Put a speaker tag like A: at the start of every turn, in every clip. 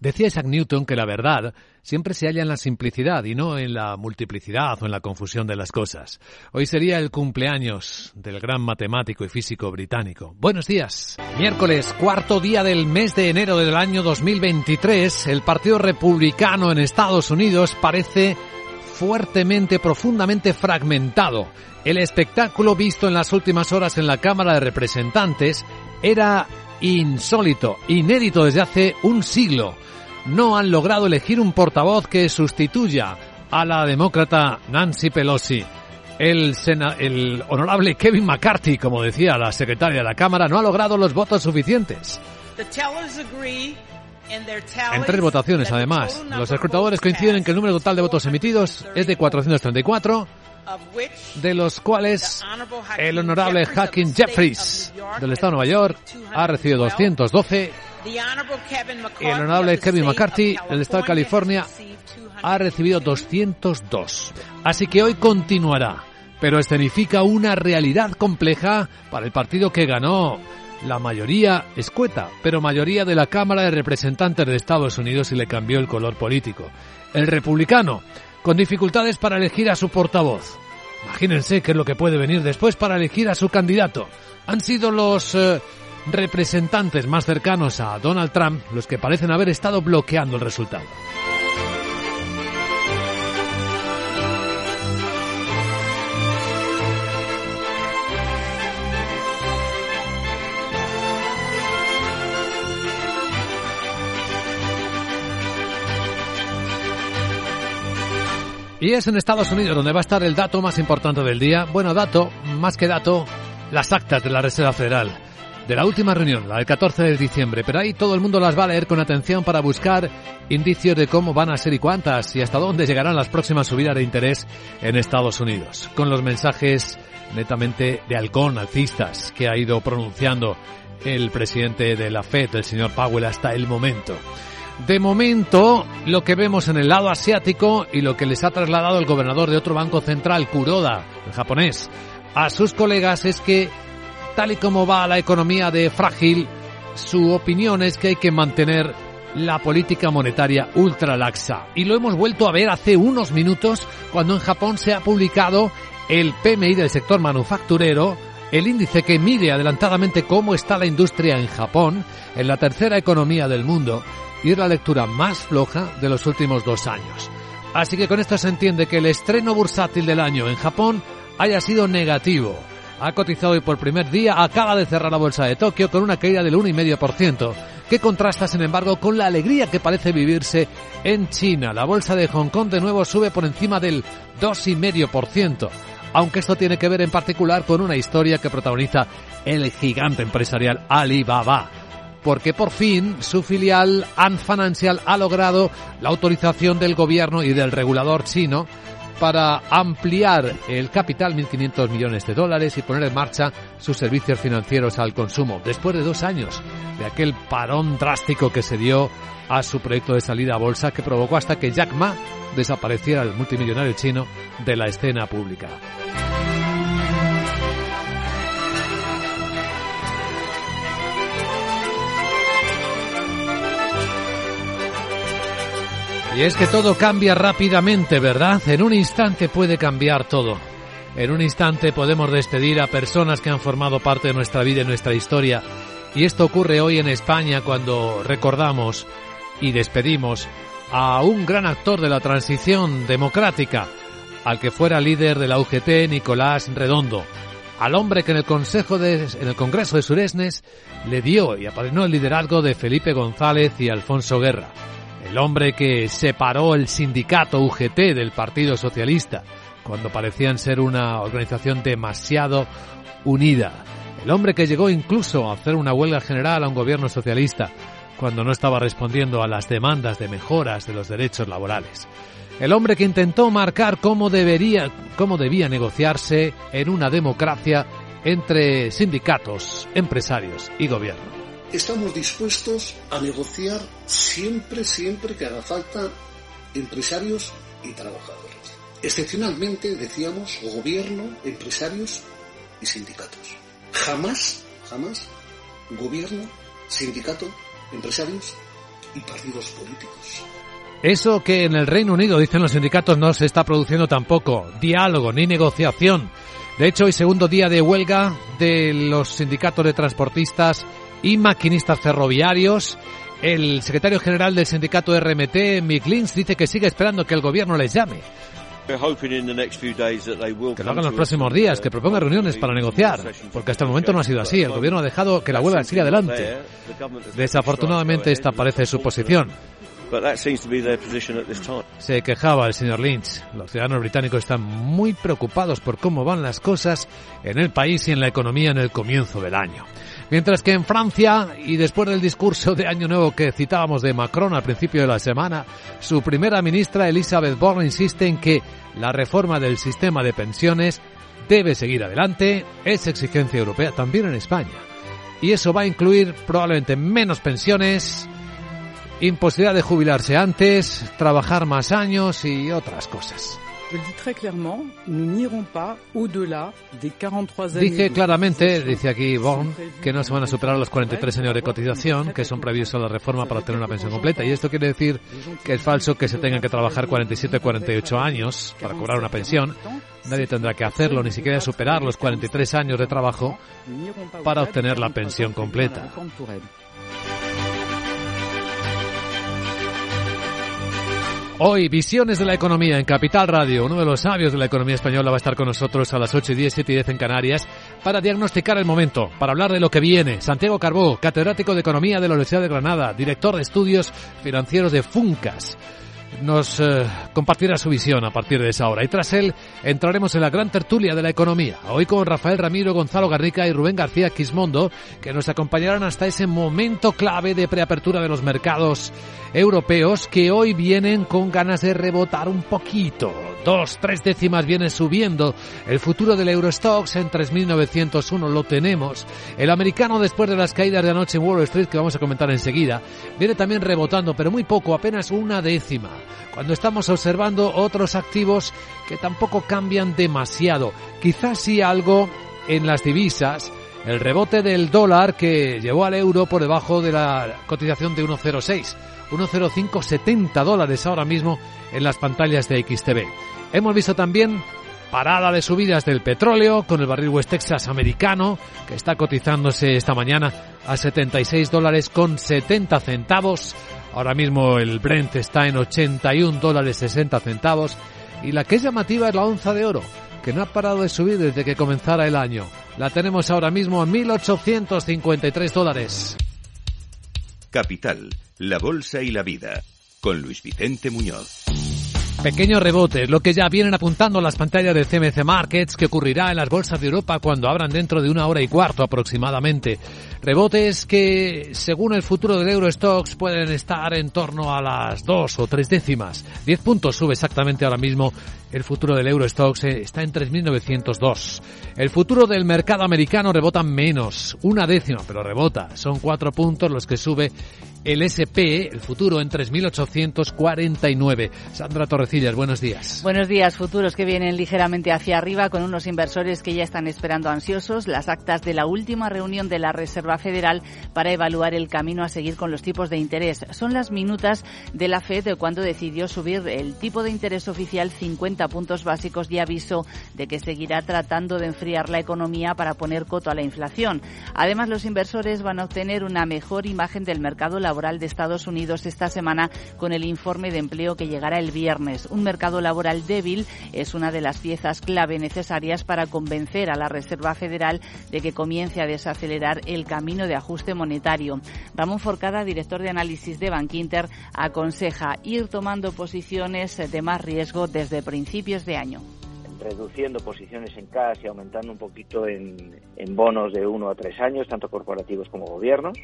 A: Decía Isaac Newton que la verdad siempre se halla en la simplicidad y no en la multiplicidad o en la confusión de las cosas. Hoy sería el cumpleaños del gran matemático y físico británico. Buenos días. Miércoles, cuarto día del mes de enero del año 2023, el Partido Republicano en Estados Unidos parece fuertemente, profundamente fragmentado. El espectáculo visto en las últimas horas en la Cámara de Representantes era insólito, inédito desde hace un siglo no han logrado elegir un portavoz que sustituya a la demócrata Nancy Pelosi. El, el, honorable Kevin McCarthy, como decía la secretaria de la Cámara, no ha logrado los votos suficientes. En tres votaciones, además, los escrutadores coinciden en que el número total de votos emitidos es de 434, de los cuales el honorable Hacking Jeffries del Estado de Nueva York ha recibido 212 el honorable Kevin McCarthy del Estado de California ha recibido 202. Así que hoy continuará, pero escenifica una realidad compleja para el partido que ganó la mayoría escueta, pero mayoría de la Cámara de Representantes de Estados Unidos y le cambió el color político. El republicano, con dificultades para elegir a su portavoz. Imagínense qué es lo que puede venir después para elegir a su candidato. Han sido los eh, representantes más cercanos a Donald Trump los que parecen haber estado bloqueando el resultado. Y es en Estados Unidos donde va a estar el dato más importante del día. Bueno, dato, más que dato, las actas de la Reserva Federal de la última reunión, la del 14 de diciembre, pero ahí todo el mundo las va a leer con atención para buscar indicios de cómo van a ser y cuántas y hasta dónde llegarán las próximas subidas de interés en Estados Unidos, con los mensajes netamente de halcón, alcistas, que ha ido pronunciando el presidente de la Fed, el señor Powell, hasta el momento. De momento, lo que vemos en el lado asiático y lo que les ha trasladado el gobernador de otro banco central, Kuroda, el japonés, a sus colegas es que tal y como va la economía de frágil, su opinión es que hay que mantener la política monetaria ultra laxa. Y lo hemos vuelto a ver hace unos minutos cuando en Japón se ha publicado el PMI del sector manufacturero, el índice que mide adelantadamente cómo está la industria en Japón, en la tercera economía del mundo, y es la lectura más floja de los últimos dos años. Así que con esto se entiende que el estreno bursátil del año en Japón haya sido negativo ha cotizado hoy por primer día, acaba de cerrar la bolsa de Tokio con una caída del 1,5%, que contrasta sin embargo con la alegría que parece vivirse en China. La bolsa de Hong Kong de nuevo sube por encima del 2,5%, aunque esto tiene que ver en particular con una historia que protagoniza el gigante empresarial Alibaba. Porque por fin su filial Ant Financial ha logrado la autorización del gobierno y del regulador chino para ampliar el capital 1.500 millones de dólares y poner en marcha sus servicios financieros al consumo, después de dos años de aquel parón drástico que se dio a su proyecto de salida a bolsa que provocó hasta que Jack Ma desapareciera el multimillonario chino de la escena pública. Y es que todo cambia rápidamente, ¿verdad? En un instante puede cambiar todo. En un instante podemos despedir a personas que han formado parte de nuestra vida y nuestra historia. Y esto ocurre hoy en España cuando recordamos y despedimos a un gran actor de la transición democrática, al que fuera líder de la UGT, Nicolás Redondo, al hombre que en el Consejo de, en el Congreso de Suresnes le dio y apadrinó el liderazgo de Felipe González y Alfonso Guerra el hombre que separó el sindicato UGT del Partido Socialista cuando parecían ser una organización demasiado unida, el hombre que llegó incluso a hacer una huelga general a un gobierno socialista cuando no estaba respondiendo a las demandas de mejoras de los derechos laborales. El hombre que intentó marcar cómo debería, cómo debía negociarse en una democracia entre sindicatos, empresarios y gobierno
B: estamos dispuestos a negociar siempre, siempre que haga falta empresarios y trabajadores. Excepcionalmente, decíamos, gobierno, empresarios y sindicatos. Jamás, jamás, gobierno, sindicato, empresarios y partidos políticos.
A: Eso que en el Reino Unido, dicen los sindicatos, no se está produciendo tampoco. Diálogo ni negociación. De hecho, hoy segundo día de huelga de los sindicatos de transportistas y maquinistas ferroviarios. El secretario general del sindicato RMT, Mick Lynch, dice que sigue esperando que el gobierno les llame. Que lo hagan los próximos días, que proponga reuniones para negociar, porque hasta el momento no ha sido así. El gobierno ha dejado que la huelga siga adelante. Desafortunadamente esta parece su posición. Se quejaba el señor Lynch. Los ciudadanos británicos están muy preocupados por cómo van las cosas en el país y en la economía en el comienzo del año. Mientras que en Francia, y después del discurso de Año Nuevo que citábamos de Macron al principio de la semana, su primera ministra Elisabeth Borne insiste en que la reforma del sistema de pensiones debe seguir adelante, es exigencia europea también en España. Y eso va a incluir probablemente menos pensiones, imposibilidad de jubilarse antes, trabajar más años y otras cosas. Dije claramente, dice aquí Bon, que no se van a superar los 43 años de cotización que son previstos en la reforma para obtener una pensión completa. Y esto quiere decir que es falso que se tengan que trabajar 47 48 años para cobrar una pensión. Nadie tendrá que hacerlo, ni siquiera superar los 43 años de trabajo para obtener la pensión completa. Hoy, Visiones de la Economía en Capital Radio. Uno de los sabios de la economía española va a estar con nosotros a las 8 y 10, 7 y 10 en Canarias para diagnosticar el momento, para hablar de lo que viene. Santiago Carbó, catedrático de Economía de la Universidad de Granada, director de estudios financieros de Funcas nos eh, compartirá su visión a partir de esa hora. Y tras él entraremos en la gran tertulia de la economía. Hoy con Rafael Ramiro, Gonzalo Garrica y Rubén García Quismondo, que nos acompañarán hasta ese momento clave de preapertura de los mercados europeos que hoy vienen con ganas de rebotar un poquito. Dos, tres décimas viene subiendo. El futuro del Eurostox en 3.901 lo tenemos. El americano después de las caídas de anoche en Wall Street, que vamos a comentar enseguida, viene también rebotando, pero muy poco, apenas una décima. Cuando estamos observando otros activos que tampoco cambian demasiado. Quizás sí algo en las divisas, el rebote del dólar que llevó al euro por debajo de la cotización de 1,06. 1,0570 dólares ahora mismo en las pantallas de XTV. Hemos visto también parada de subidas del petróleo con el barril West Texas americano que está cotizándose esta mañana a 76 dólares con 70 centavos. Ahora mismo el Brent está en 81 dólares 60 centavos y la que es llamativa es la onza de oro que no ha parado de subir desde que comenzara el año. La tenemos ahora mismo a 1.853 dólares.
C: Capital, la Bolsa y la Vida, con Luis Vicente Muñoz.
A: Pequeños rebotes, lo que ya vienen apuntando las pantallas de CMC Markets, que ocurrirá en las bolsas de Europa cuando abran dentro de una hora y cuarto aproximadamente. Rebotes que, según el futuro del Eurostox, pueden estar en torno a las dos o tres décimas. Diez puntos sube exactamente ahora mismo el futuro del Eurostox, eh, está en 3.902. El futuro del mercado americano rebota menos, una décima, pero rebota. Son cuatro puntos los que sube el SP, el futuro, en 3.849. Sandra Torrecillas, buenos días.
D: Buenos días, futuros que vienen ligeramente hacia arriba con unos inversores que ya están esperando ansiosos las actas de la última reunión de la Reserva Federal para evaluar el camino a seguir con los tipos de interés. Son las minutas de la FED cuando decidió subir el tipo de interés oficial 50 puntos básicos y aviso de que seguirá tratando de enfriar la economía para poner coto a la inflación. Además, los inversores van a obtener una mejor imagen del mercado laboral de Estados Unidos esta semana con el informe de empleo que llegará el viernes. Un mercado laboral débil es una de las piezas clave necesarias para convencer a la Reserva Federal de que comience a desacelerar el camino de ajuste monetario. Ramón Forcada, director de análisis de Bankinter, aconseja ir tomando posiciones de más riesgo desde principios de año
E: reduciendo posiciones en cash y aumentando un poquito en, en bonos de uno a tres años, tanto corporativos como gobiernos.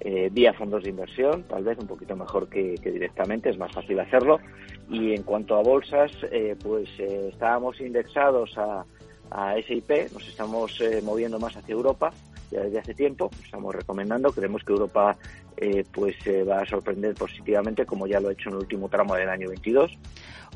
E: Eh, vía fondos de inversión, tal vez un poquito mejor que, directamente, es más fácil hacerlo. Y en cuanto a bolsas, eh, pues eh, estábamos indexados a, a SIP, nos estamos moviendo más hacia Europa ya desde hace tiempo, estamos recomendando, creemos que Europa eh, pues va a sorprender positivamente como ya lo ha hecho en el último tramo del año 22.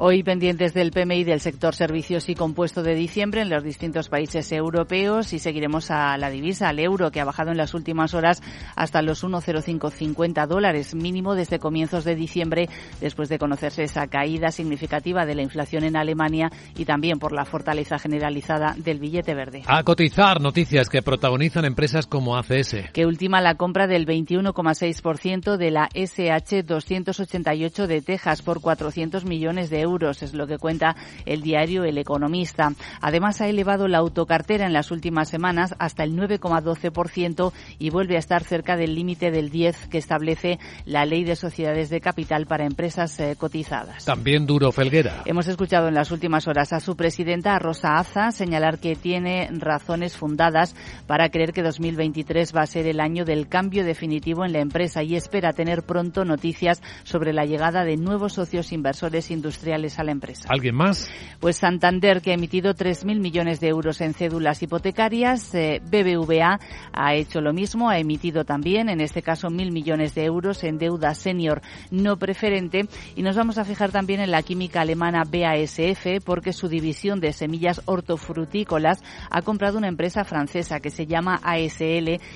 D: Hoy pendientes del PMI del sector servicios y compuesto de diciembre en los distintos países europeos y seguiremos a la divisa, al euro, que ha bajado en las últimas horas hasta los 1,0550 dólares, mínimo desde comienzos de diciembre, después de conocerse esa caída significativa de la inflación en Alemania y también por la fortaleza generalizada del billete verde.
A: A cotizar noticias que protagonizan empresas como ACS.
D: Que ultima la compra del 21,6% de la SH 288 de Texas por 400 millones de euros es lo que cuenta el diario El Economista. Además, ha elevado la autocartera en las últimas semanas hasta el 9,12% y vuelve a estar cerca del límite del 10 que establece la Ley de Sociedades de Capital para empresas eh, cotizadas.
A: También Duro Felguera.
D: Hemos escuchado en las últimas horas a su presidenta, Rosa Aza, señalar que tiene razones fundadas para creer que 2023 va a ser el año del cambio definitivo en la empresa y espera tener pronto noticias sobre la llegada de nuevos socios inversores industriales a la empresa.
A: ¿Alguien más?
D: Pues Santander, que ha emitido 3.000 millones de euros en cédulas hipotecarias. Eh, BBVA ha hecho lo mismo, ha emitido también, en este caso, 1.000 millones de euros en deuda senior no preferente. Y nos vamos a fijar también en la química alemana BASF, porque su división de semillas hortofrutícolas ha comprado una empresa francesa que se llama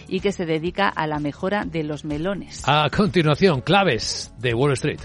D: Y que se dedica a la mejora de los melones.
A: A continuación, claves de Wall Street.